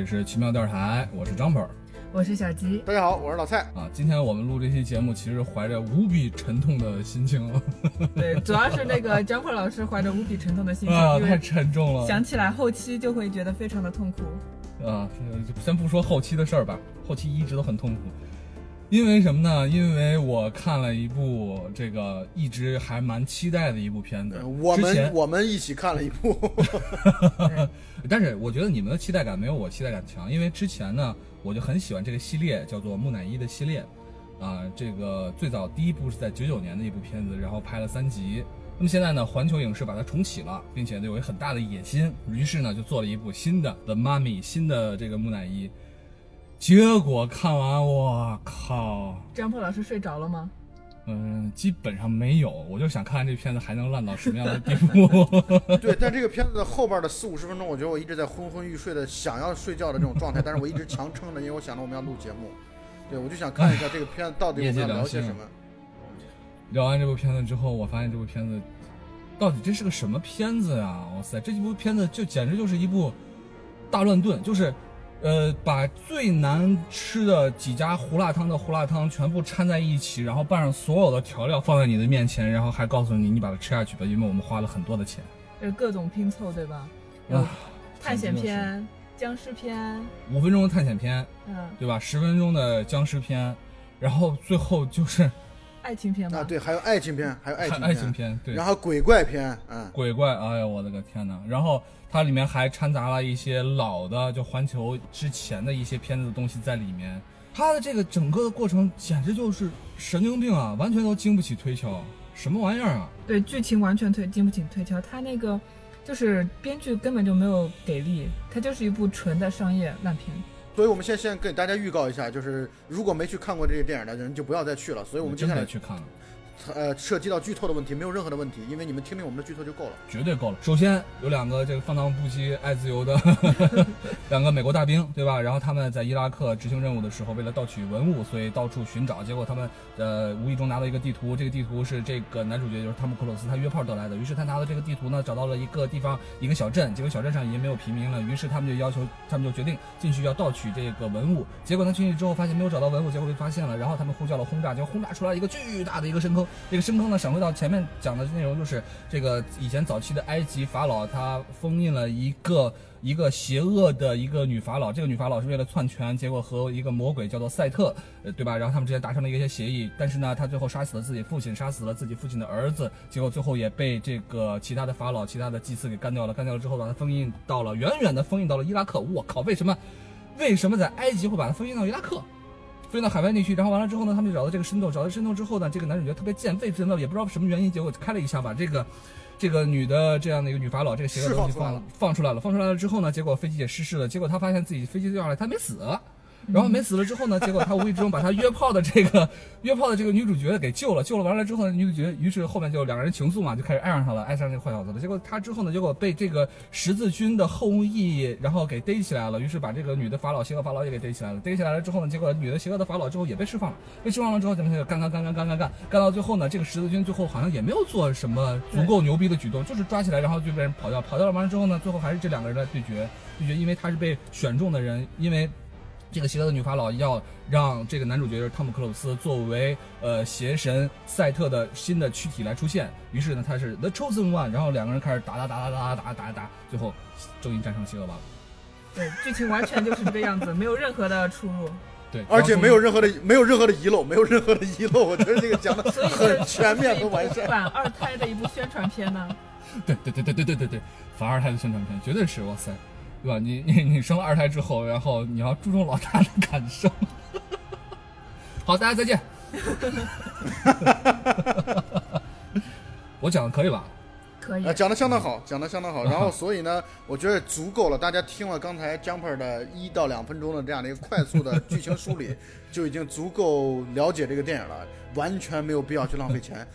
这里是奇妙电台，我是张本儿我是小吉，大家好，我是老蔡。啊。今天我们录这期节目，其实怀着无比沉痛的心情对，主要是那个张本老师怀着无比沉痛的心情，啊，太沉重了想起来后期就会觉得非常的痛苦。啊。这先不说后期的事儿吧，后期一直都很痛苦。因为什么呢？因为我看了一部这个一直还蛮期待的一部片子呃，我们我们一起看了一部，但是我觉得你们的期待感没有我期待感强，因为之前呢，我就很喜欢这个系列，叫做木乃伊的系列，啊，这个最早第一部是在九九年的一部片子，然后拍了三集。那么现在呢，环球影视把它重启了，并且有一个很大的野心，于是呢就做了一部新的《The Mummy》新的这个木乃伊。结果看完，我靠，张破老师睡着了吗？嗯，基本上没有，我就想看看这片子还能烂到什么样的地步。对，但这个片子的后边的四五十分钟，我觉得我一直在昏昏欲睡的想要睡觉的这种状态，但是我一直强撑着，因为我想着我们要录节目，对我就想看一下这个片子到底我们要聊些什么。聊完这部片子之后，我发现这部片子到底这是个什么片子呀？哇塞，这部片子就简直就是一部大乱炖，就是，呃，把最难吃的几家胡辣汤的胡辣汤全部掺在一起，然后拌上所有的调料放在你的面前，然后还告诉你你把它吃下去吧，因为我们花了很多的钱。呃，各种拼凑，对吧？啊，探险片、僵尸片，五分钟的探险片，嗯，对吧？十分钟的僵尸片，然后最后就是爱情片吧？啊，对，还有爱情片，还有爱情片，爱情片，对，然后鬼怪片，嗯，鬼怪，哎呀，我的个天呐！然后它里面还掺杂了一些老的，就环球之前的一些片子的东西在里面。它的这个整个的过程简直就是神经病啊，完全都经不起推敲，什么玩意儿啊？对，剧情完全推经不起推敲，它那个就是编剧根本就没有给力，它就是一部纯的商业烂片。所以我们现现在给大家预告一下，就是如果没去看过这个电影的人就不要再去了。所以我们接下来去看了，呃涉及到剧透的问题没有任何的问题，因为你们听听我们的剧透就够了。绝对够了。首先有两个这个放荡不羁、爱自由的 两个美国大兵，对吧？然后他们在伊拉克执行任务的时候，为了盗取文物，所以到处寻找。结果他们呃无意中拿到一个地图，这个地图是这个男主角就是汤姆克鲁斯他约炮得来的。于是他拿到这个地图呢，找到了一个地方一个小镇，结果小镇上已经没有平民了。于是他们就要求，他们就决定进去要盗取这个文物。结果他进去之后发现没有找到文物，结果被发现了。然后他们呼叫了轰炸，结果轰炸出来一个巨大的一个深坑。这个深坑呢，闪回到前面讲的内容，就是这个以前早期的埃及法老，他封印了一个一个邪恶的一个女法老。这个女法老是为了篡权，结果和一个魔鬼叫做赛特，呃，对吧？然后他们之间达成了一些协议，但是呢，他最后杀死了自己父亲，杀死了自己父亲的儿子，结果最后也被这个其他的法老、其他的祭司给干掉了。干掉了之后，把他封印到了远远的封印到了伊拉克。我靠，为什么？为什么在埃及会把他封印到伊拉克？飞到海外地区，然后完了之后呢，他们就找到这个深洞，找到深洞之后呢，这个男主角特别贱，为什么也不知道什么原因，结果开了一下，把这个这个女的这样的一个女法老这个邪恶的东西放放出来了，放出来了之后呢，结果飞机也失事了，结果他发现自己飞机掉下来，他没死。然后没死了之后呢，结果他无意之中把他约炮的这个约炮的这个女主角给救了，救了完了之后呢，女主角于是后面就两个人情愫嘛，就开始爱上他了，爱上这个坏小子了。结果他之后呢，结果被这个十字军的后裔然后给逮起来了，于是把这个女的法老邪恶法老也给逮起来了。逮起来了之后呢，结果女的邪恶的法老之后也被释放了，被释放了之后咱们就干干干干干干干干到最后呢，这个十字军最后好像也没有做什么足够牛逼的举动，就是抓起来然后就被人跑掉，跑掉了完了之后呢，最后还是这两个人在对决，对决，因为他是被选中的人，因为。这个邪恶的女法老要让这个男主角就是汤姆克鲁斯作为呃邪神赛特的新的躯体来出现，于是呢他是 The Chosen One，然后两个人开始打打打打打打打打打，最后终于战胜邪恶吧。对，剧情完全就是这个样子，没有任何的出入。对，而且没有任何的没有任何的遗漏，没有任何的遗漏，我觉得这个讲的 很全面和完善。反二胎的一部宣传片呢。对对对对对对对对，反二胎的宣传片绝对是哇塞，对吧？你你你生了二胎之后，然后你要注重老大的感受。好，大家再见。我讲的可以吧？可以啊，，讲的相当好，讲的相当好。然后，所以呢，我觉得足够了。大家听了刚才 Jumper 的一到两分钟的这样的一个快速的剧情梳理，就已经足够了解这个电影了，完全没有必要去浪费钱。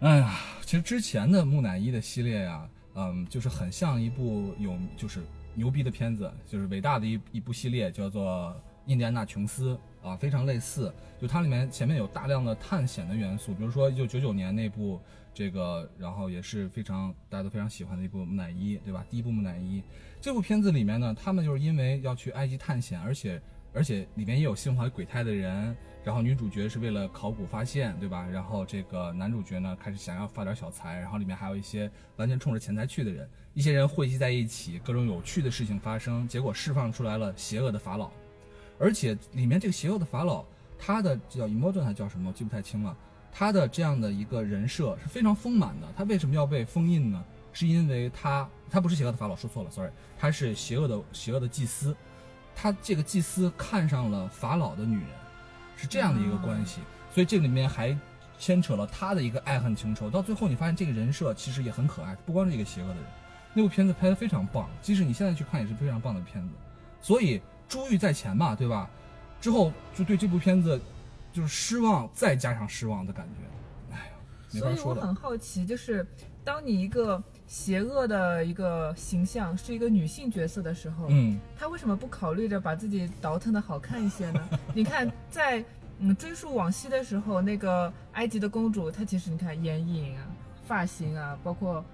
哎呀，其实之前的木乃伊的系列呀，嗯，就是很像一部有就是牛逼的片子，就是伟大的一一部系列，叫做《印第安纳琼斯》啊，非常类似。就它里面前面有大量的探险的元素，比如说一九九九年那部这个然后也是非常大家都非常喜欢的一部木乃伊，对吧？第一部木乃伊这部片子里面呢，他们就是因为要去埃及探险，而且而且里面也有心怀鬼胎的人，然后女主角是为了考古发现，对吧？然后这个男主角呢开始想要发点小财，然后里面还有一些完全冲着钱财去的人，一些人汇集在一起，各种有趣的事情发生，结果释放出来了邪恶的法老，而且里面这个邪恶的法老，他的叫 Imogen 还叫什么，我记不太清了。他的这样的一个人设是非常丰满的。他为什么要被封印呢？是因为他他不是邪恶的法老，说错了，sorry，他是邪恶的邪恶的祭司。他这个祭司看上了法老的女人，是这样的一个关系。所以这里面还牵扯了他的一个爱恨情仇。到最后你发现这个人设其实也很可爱，不光是一个邪恶的人。那部片子拍得非常棒，即使你现在去看也是非常棒的片子。所以珠玉在前嘛，对吧？之后就对这部片子。就是失望，再加上失望的感觉，哎呀，没法说所以我很好奇，就是当你一个邪恶的一个形象是一个女性角色的时候，嗯，她为什么不考虑着把自己倒腾的好看一些呢？你看，在嗯追溯往昔的时候，那个埃及的公主，她其实你看眼影啊、发型啊，包括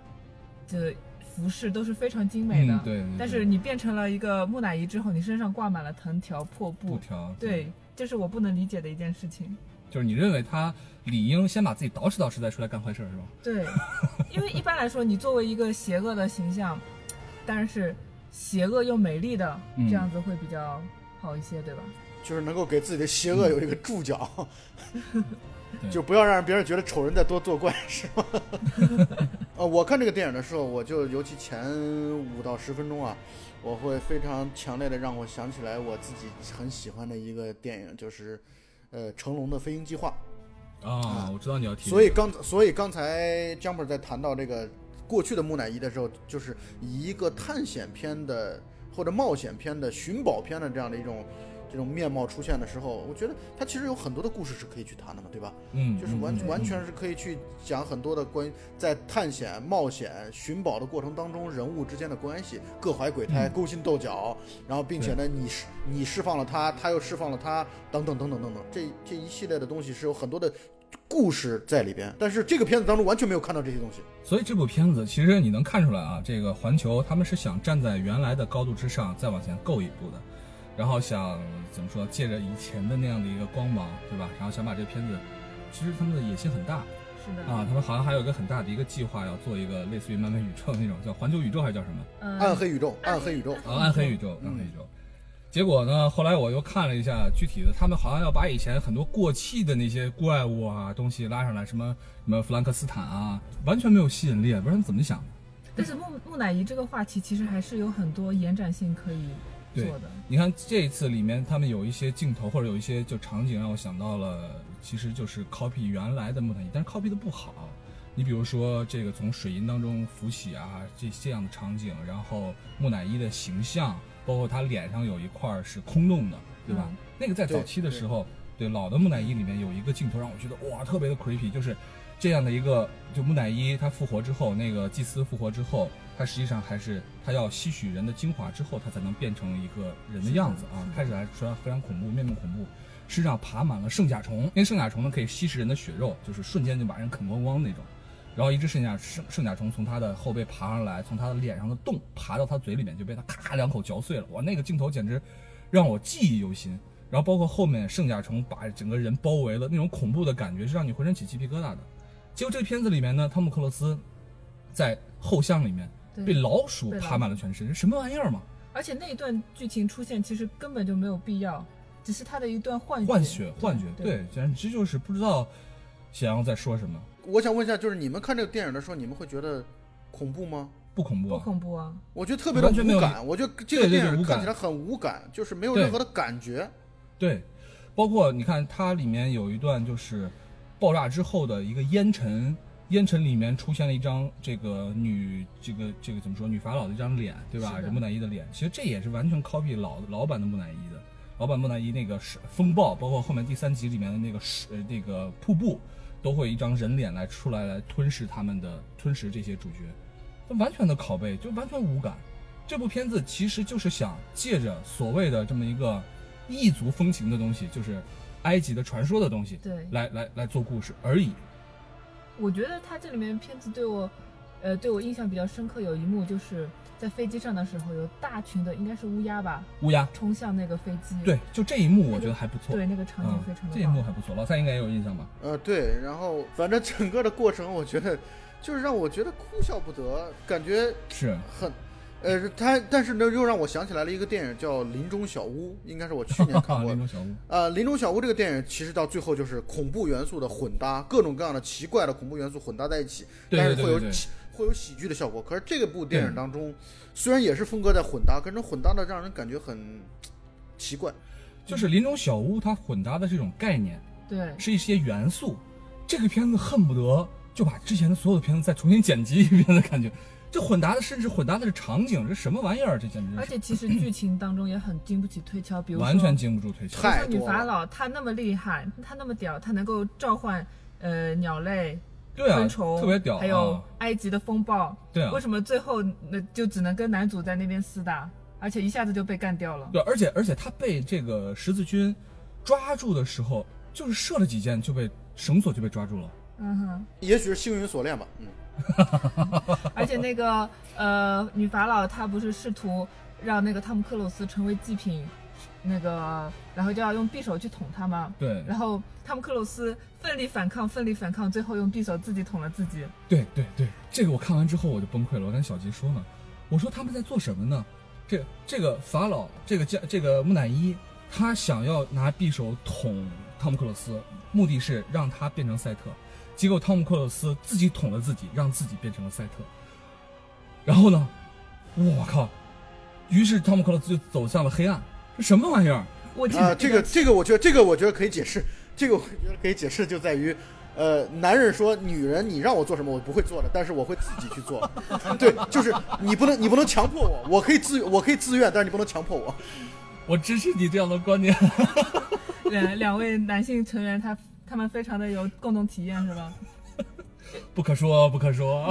这服饰都是非常精美的。嗯对对对但是你变成了一个木乃伊之后，你身上挂满了藤条破布布，条，对，这是我不能理解的一件事情。就是你认为他理应先把自己捯饬捯饬再出来干坏事儿是吧？对，因为一般来说，你作为一个邪恶的形象，当然是邪恶又美丽的，嗯这样子会比较好一些，对吧？就是能够给自己的邪恶有一个注脚，对就不要让别人觉得丑人在多作怪，是吗？呃，我看这个电影的时候，我就尤其前五到十分钟啊，我会非常强烈的让我想起来我自己很喜欢的一个电影，就是呃成龙的《飞鹰计划》。啊，我知道你要提，所以刚所以刚才 Jumper 在谈到这个过去的木乃伊的时候，就是以一个探险片的或者冒险片的寻宝片的这样的一种这种面貌出现的时候，我觉得它其实有很多的故事是可以去谈的嘛，对吧？嗯，就是完嗯完全是可以去讲很多的关于在探险、冒险、寻宝的过程当中人物之间的关系，各怀鬼胎、嗯勾心斗角，然后并且呢，你释你释放了他，他又释放了他，等等等等等等，这这一系列的东西是有很多的故事在里边，但是这个片子当中完全没有看到这些东西。所以这部片子其实你能看出来啊，这个环球他们是想站在原来的高度之上再往前够一步的，然后想怎么说，借着以前的那样的一个光芒，对吧？然后想把这个片子，其实他们的野心很大是的，啊，他们好像还有一个很大的一个计划，要做一个类似于漫威宇宙那种叫环球宇宙还是叫什么？嗯，暗黑宇宙，暗暗黑宇宙，啊，暗黑宇宙，嗯暗黑宇宙。结果呢，后来我又看了一下具体的，他们好像要把以前很多过气的那些怪物啊东西拉上来，什么什么弗兰克斯坦啊，完全没有吸引力，不知道他们怎么想的。但是木木乃伊这个话题其实还是有很多延展性可以做的。你看这一次里面，他们有一些镜头或者有一些就场景让我想到了，其实就是 copy 原来的木乃伊，但是 copy 的不好。你比如说这个从水银当中浮起啊，这这样的场景，然后木乃伊的形象，包括他脸上有一块是空洞的，对吧？嗯那个在早期的时候，对老的木乃伊里面有一个镜头让我觉得哇特别的 creepy，就是这样的一个就木乃伊他复活之后，那个祭司复活之后，他实际上还是它要吸取人的精华之后，它才能变成一个人的样子啊。开始还说非常恐怖，面目恐怖，身上爬满了圣甲虫，那圣甲虫呢可以吸食人的血肉，就是瞬间就把人啃光光那种。然后一只圣甲圣圣甲虫从他的后背爬上来，从他的脸上的洞爬到他嘴里面，就被他咔两口嚼碎了。哇，那个镜头简直让我记忆犹新。然后包括后面圣甲虫把整个人包围了，那种恐怖的感觉是让你浑身起鸡皮疙瘩的。结果这个片子里面呢，汤姆克鲁斯在后巷里面对被老鼠爬满了全身，什么玩意儿嘛？而且那一段剧情出现其实根本就没有必要，只是他的一段幻幻觉觉，幻觉，对对，简直就是不知道想要在说什么，我想问一下，就是你们看这个电影的时候，你们会觉得恐怖吗？不不恐怖啊？恐怖啊。我觉得特别的无感，我觉得这个电影看起来很无感，就是没有任何的感觉。对，包括你看它里面有一段就是爆炸之后的一个烟尘，烟尘里面出现了一张这个女这个这个怎么说女法老的一张脸，对吧？木乃伊的脸，其实这也是完全 copy 老老版的木乃伊的。老版木乃伊那个是风暴，包括后面第三集里面的那个是呃那个瀑布，都会一张人脸来出来来吞噬他们的吞噬这些主角，那完全的拷贝，就完全无感。这部片子其实就是想借着所谓的这么一个异族风情的东西，就是埃及的传说的东西，对来来来做故事而已。我觉得他这里面片子对我，呃，对我印象比较深刻，有一幕就是在飞机上的时候，有大群的应该是乌鸦吧，乌鸦，冲向那个飞机。对，就这一幕我觉得还不错。对，那个场景嗯非常。这一幕还不错，老三应该也有印象吧？呃，对，然后反正整个的过程，我觉得就是让我觉得哭笑不得，感觉是，很，呃，他但是呢，又让我想起来了一个电影叫《林中小屋》，应该是我去年看过 林。中小屋，呃，《林中小屋》这个电影其实到最后就是恐怖元素的混搭，各种各样的奇怪的恐怖元素混搭在一起，但是会有喜会有喜剧的效果。可是这个部电影当中，虽然也是风格在混搭，可是混搭的让人感觉很奇怪。就是林中小屋，它混搭的是一种概念，对，是一些元素。这个片子恨不得就把之前的所有的片子再重新剪辑一遍的感觉。这混搭的甚至混搭的是场景，这什么玩意儿？这简直是而且其实剧情当中也很经不起推敲，比如说完全经不住推敲。太比如说女法老，她那么厉害，她那么屌，她能够召唤呃鸟类、对啊昆，虫，特别屌，还有啊埃及的风暴，对啊为，什么最后那就只能跟男主在那边厮打，而且一下子就被干掉了？对，而且而且他被这个十字军抓住的时候，就是射了几箭就被绳索就被抓住了。嗯哼，也许是幸运锁链吧，嗯，而且那个呃女法老她不是试图让那个汤姆克鲁斯成为祭品，那个然后就要用匕首去捅他吗？对然后汤姆克鲁斯奋力反抗，奋力反抗，最后用匕首自己捅了自己。对对对，这个我看完之后我就崩溃了。我跟小吉说呢，我说他们在做什么呢？这这个法老，这个加这个木乃伊，他想要拿匕首捅汤姆克鲁斯，目的是让他变成赛特。结果汤姆克鲁斯自己捅了自己，让自己变成了赛特。然后呢，我靠！于是汤姆克鲁斯就走向了黑暗。这什么玩意儿？我记啊，得这个这个我觉得这个我觉得可以解释，这个我觉得可以解释就在于。呃，男人说女人你让我做什么我不会做的，但是我会自己去做。对，就是你不能你不能强迫我，我可以自我可以自愿，但是你不能强迫我。我支持你这样的观点。两两位男性成员他他们非常的有共同体验是吧？不可说，不可说。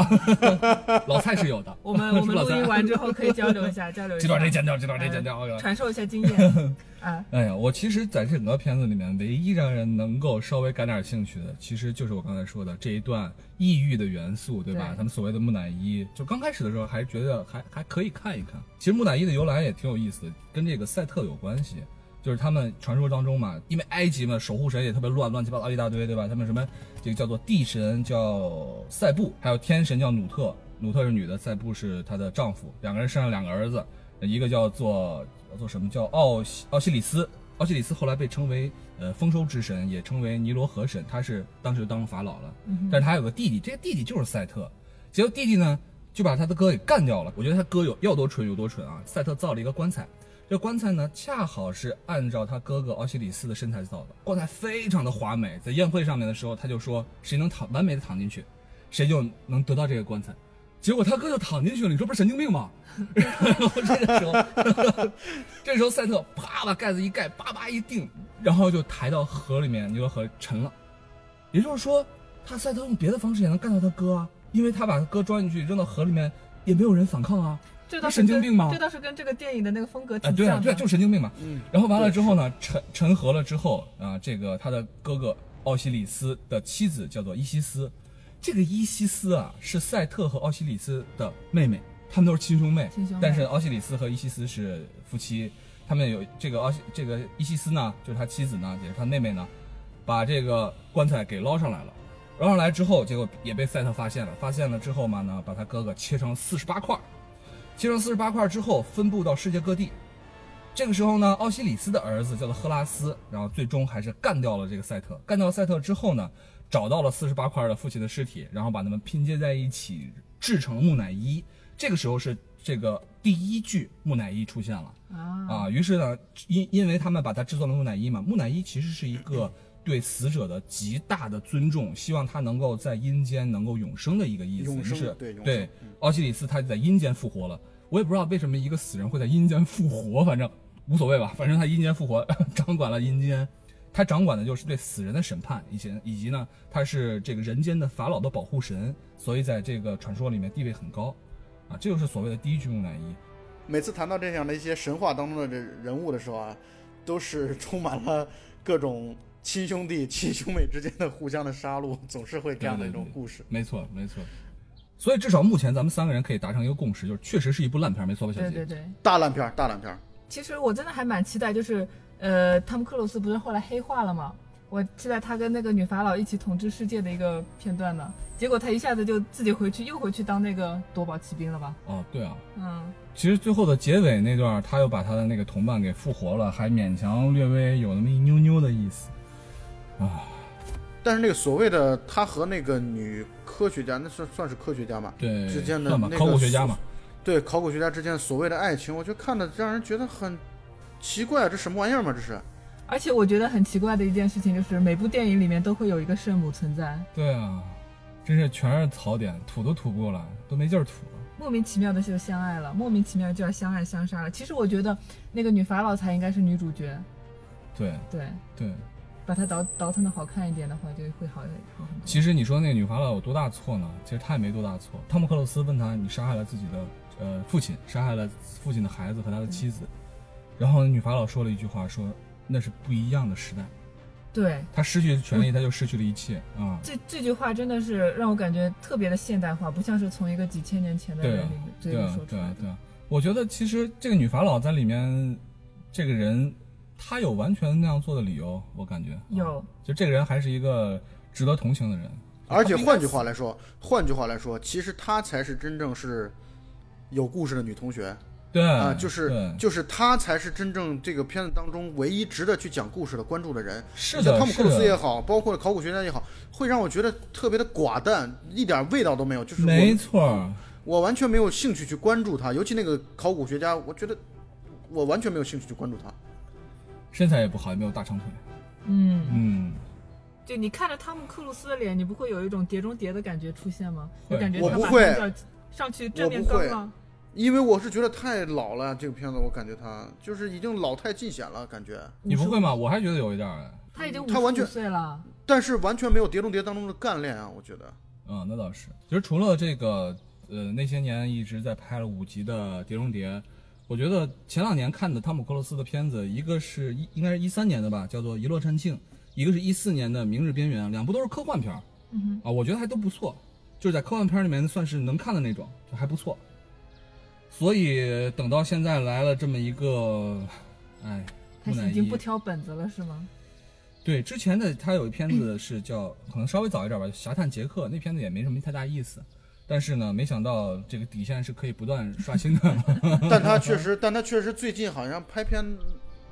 老蔡是有的。我们我们 录音完之后可以交流一下，交流一下。这段得剪掉，这段得剪掉。传授一下经验啊。哎呀，我其实在整个片子里面，唯一让人能够稍微感点兴趣的，其实就是我刚才说的这一段异域的元素，对吧？对他们所谓的木乃伊，就刚开始的时候还觉得还还可以看一看。其实木乃伊的由来也挺有意思的，跟这个赛特有关系。就是他们传说当中嘛，因为埃及嘛，守护神也特别乱，乱七八糟一大堆，对吧？他们什么这个叫做地神叫塞布，还有天神叫努特，努特是女的，塞布是她的丈夫，两个人生了两个儿子，一个叫做叫做什么叫奥西奥西里斯，奥西里斯后来被称为呃丰收之神，也称为尼罗河神，他是当时就当法老了，但是他有个弟弟，这个弟弟就是赛特，结果弟弟呢就把他的哥给干掉了。我觉得他哥有要多蠢有多蠢啊！赛特造了一个棺材，这棺材呢恰好是按照他哥哥奥西里斯的身材造的，棺材非常的华美。在宴会上面的时候，他就说谁能躺完美的躺进去，谁就能得到这个棺材。结果他哥就躺进去了，你说不是神经病吗？然后这个时候，这时候赛特啪把盖子一盖，叭叭一定，然后就抬到河里面，尼罗河沉了。也就是说，他赛特用别的方式也能干掉他哥啊，因为他把他哥装进去扔到河里面，也没有人反抗啊。这倒是神经病吗这倒是跟这个电影的那个风格啊，挺像的。对啊，对啊，就是神经病嘛。嗯，然后完了之后呢，沉沉河了之后啊，这个他的哥哥奥西里斯的妻子叫做伊西斯，这个伊西斯啊是赛特和奥西里斯的妹妹，他们都是亲兄妹。亲兄妹但是奥西里斯和伊西斯是夫妻，他们有这个奥西这个伊西斯呢，就是他妻子呢，也是他妹妹呢，把这个棺材给捞上来了。捞上来之后，结果也被赛特发现了。发现了之后嘛呢，把他哥哥切成四十八块儿，切成四十八块之后，分布到世界各地。这个时候呢，奥西里斯的儿子叫做赫拉斯，然后最终还是干掉了这个赛特。干掉赛特之后呢，找到了四十八块的父亲的尸体，然后把它们拼接在一起，制成木乃伊。这个时候是这个第一具木乃伊出现了。啊啊，于是呢，因因为他们把它制作了木乃伊嘛，木乃伊其实是一个对死者的极大的尊重，希望他能够在阴间能够永生的一个意思。永生于是对永对嗯奥西里斯他在阴间复活了，我也不知道为什么一个死人会在阴间复活，反正无所谓吧，反正他阴间复活，掌管了阴间。他掌管的就是对死人的审判，以前以及呢，他是这个人间的法老的保护神，所以在这个传说里面地位很高，啊，这就是所谓的第一具木乃伊。每次谈到这样的一些神话当中的这人物的时候啊，都是充满了各种亲兄弟、亲兄妹之间的互相的杀戮，总是会这样的一种故事。没错，没错。所以至少目前咱们三个人可以达成一个共识，就是确实是一部烂片，没错吧，小姐？对对对。大烂片，大烂片。其实我真的还蛮期待，就是呃，汤姆克鲁斯不是后来黑化了吗？我期待他跟那个女法老一起统治世界的一个片段呢。结果他一下子就自己回去，又回去当那个夺宝奇兵了吧？哦，对啊。嗯。其实最后的结尾那段，他又把他的那个同伴给复活了，还勉强略微有那么一妞妞的意思。啊。但是那个所谓的他和那个女科学家，那算算是科学家嘛？对。之间的那个考古学家嘛？对，考古学家之间所谓的爱情，我就看的让人觉得很奇怪，这什么玩意儿嘛？这是。而且我觉得很奇怪的一件事情就是，每部电影里面都会有一个圣母存在。对啊，真是全是槽点，吐都吐不过来，都没劲儿吐了。莫名其妙的就相爱了，莫名其妙就要相爱相杀了。其实我觉得那个女法老才应该是女主角。对对对，把它倒倒腾的好看一点的话，就会好好很多。其实你说那个女法老有多大错呢？其实她也没多大错。汤姆克鲁斯问她：“你杀害了自己的呃父亲，杀害了父亲的孩子和他的妻子。”然后女法老说了一句话说。那是不一样的时代，对他失去权利，他就失去了一切啊！这这句话真的是让我感觉特别的现代化，不像是从一个几千年前的人嘴里说出来的。对对，我觉得其实这个女法老在里面，这个人她有完全那样做的理由，我感觉有。就这个人还是一个值得同情的人，而且换句话来说，换句话来说，其实她才是真正是有故事的女同学。对啊，就是就是她才是真正这个片子当中唯一值得去讲故事的、关注的人。是的，汤姆克鲁斯也好，包括考古学家也好，会让我觉得特别的寡淡，一点味道都没有。就是没错，我完全没有兴趣去关注他，尤其那个考古学家，我觉得我完全没有兴趣去关注他。身材也不好，也没有大长腿。嗯嗯，就你看着汤姆克鲁斯的脸，你不会有一种碟中谍的感觉出现吗？就感觉我不会上去正面刚了。因为我是觉得太老了，这个片子我感觉他就是已经老态尽显了，感觉。你不会吗？我还觉得有一点儿。他已经他完全岁了，但是完全没有《碟中谍》当中的干练啊，我觉得。嗯，那倒是。其实除了这个，呃，那些年一直在拍了五集的《碟中谍》，我觉得前两年看的汤姆克鲁斯的片子，一个是一应该是一三年的吧，叫做《一落山庆》，一个是一四年的《明日边缘》，两部都是科幻片儿。嗯啊，我觉得还都不错，就是在科幻片里面算是能看的那种，就还不错。所以等到现在来了这么一个，哎，他已经不挑本子了是吗？对，之前的他有一片子是叫，可能稍微早一点吧，《侠探杰克》那片子也没什么太大意思，但是呢，没想到这个底线是可以不断刷新的。但他确实，但他确实最近好像拍片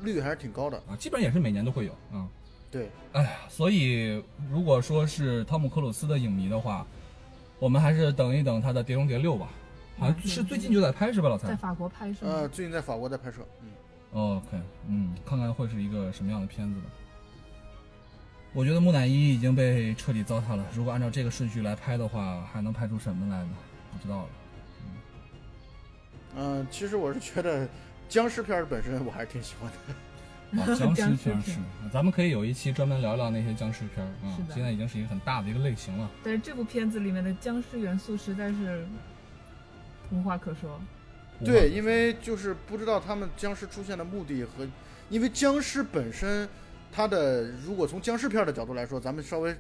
率还是挺高的啊，基本上也是每年都会有啊。对，哎呀，所以如果说是汤姆克鲁斯的影迷的话，我们还是等一等他的《碟中谍六》吧。好像是最近就在拍是吧，老蔡？在法国拍摄。呃，最近在法国在拍摄。嗯。OK，嗯，看看会是一个什么样的片子吧。我觉得木乃伊已经被彻底糟蹋了。如果按照这个顺序来拍的话，还能拍出什么来呢？不知道了。嗯。其实我是觉得僵尸片本身我还是挺喜欢的。啊，僵尸片是，咱们可以有一期专门聊聊那些僵尸片啊。现在已经是一个很大的一个类型了。但是这部片子里面的僵尸元素实在是。无话可说，对，因为就是不知道他们僵尸出现的目的和，因为僵尸本身，它的如果从僵尸片的角度来说，咱们稍微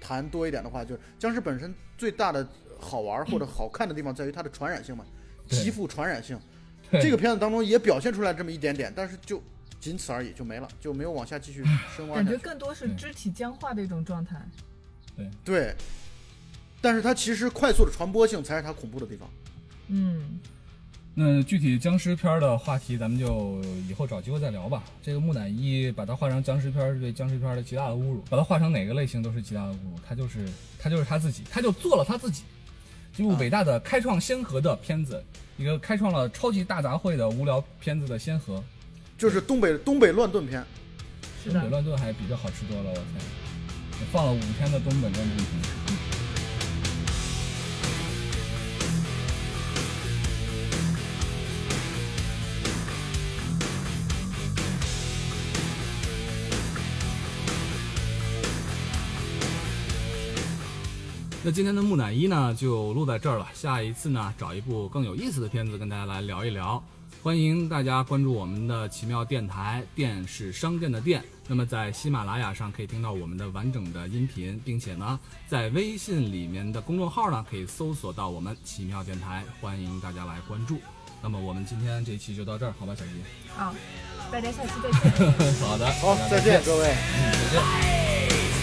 谈多一点的话，就是僵尸本身最大的好玩或者好看的地方在于它的传染性嘛，极富传染性。这个片子当中也表现出来这么一点点，但是就仅此而已，就没了，就没有往下继续深挖。感觉更多是肢体僵化的一种状态。对对，但是它其实快速的传播性才是它恐怖的地方。嗯，那具体僵尸片的话题，咱们就以后找机会再聊吧。这个木乃伊把它画成僵尸片，是对僵尸片的极大的侮辱。把它画成哪个类型都是极大的侮辱。他就是他就是他自己，他就做了他自己。一部伟大的开创先河的片子，一个开创了超级大杂烩的无聊片子的先河，就是东北东北乱炖片。东北乱炖还比这好吃多了，我天！放了五天的东北乱炖片。那今天的木乃伊呢，就录在这儿了。下一次呢，找一部更有意思的片子跟大家来聊一聊。欢迎大家关注我们的奇妙电台，电是商店的店。那么在喜马拉雅上可以听到我们的完整的音频，并且呢，在微信里面的公众号呢可以搜索到我们奇妙电台，欢迎大家来关注。那么我们今天这一期就到这儿，好吧，小吉？好，大家下期再见。好的，好，再见，各位。嗯，再见。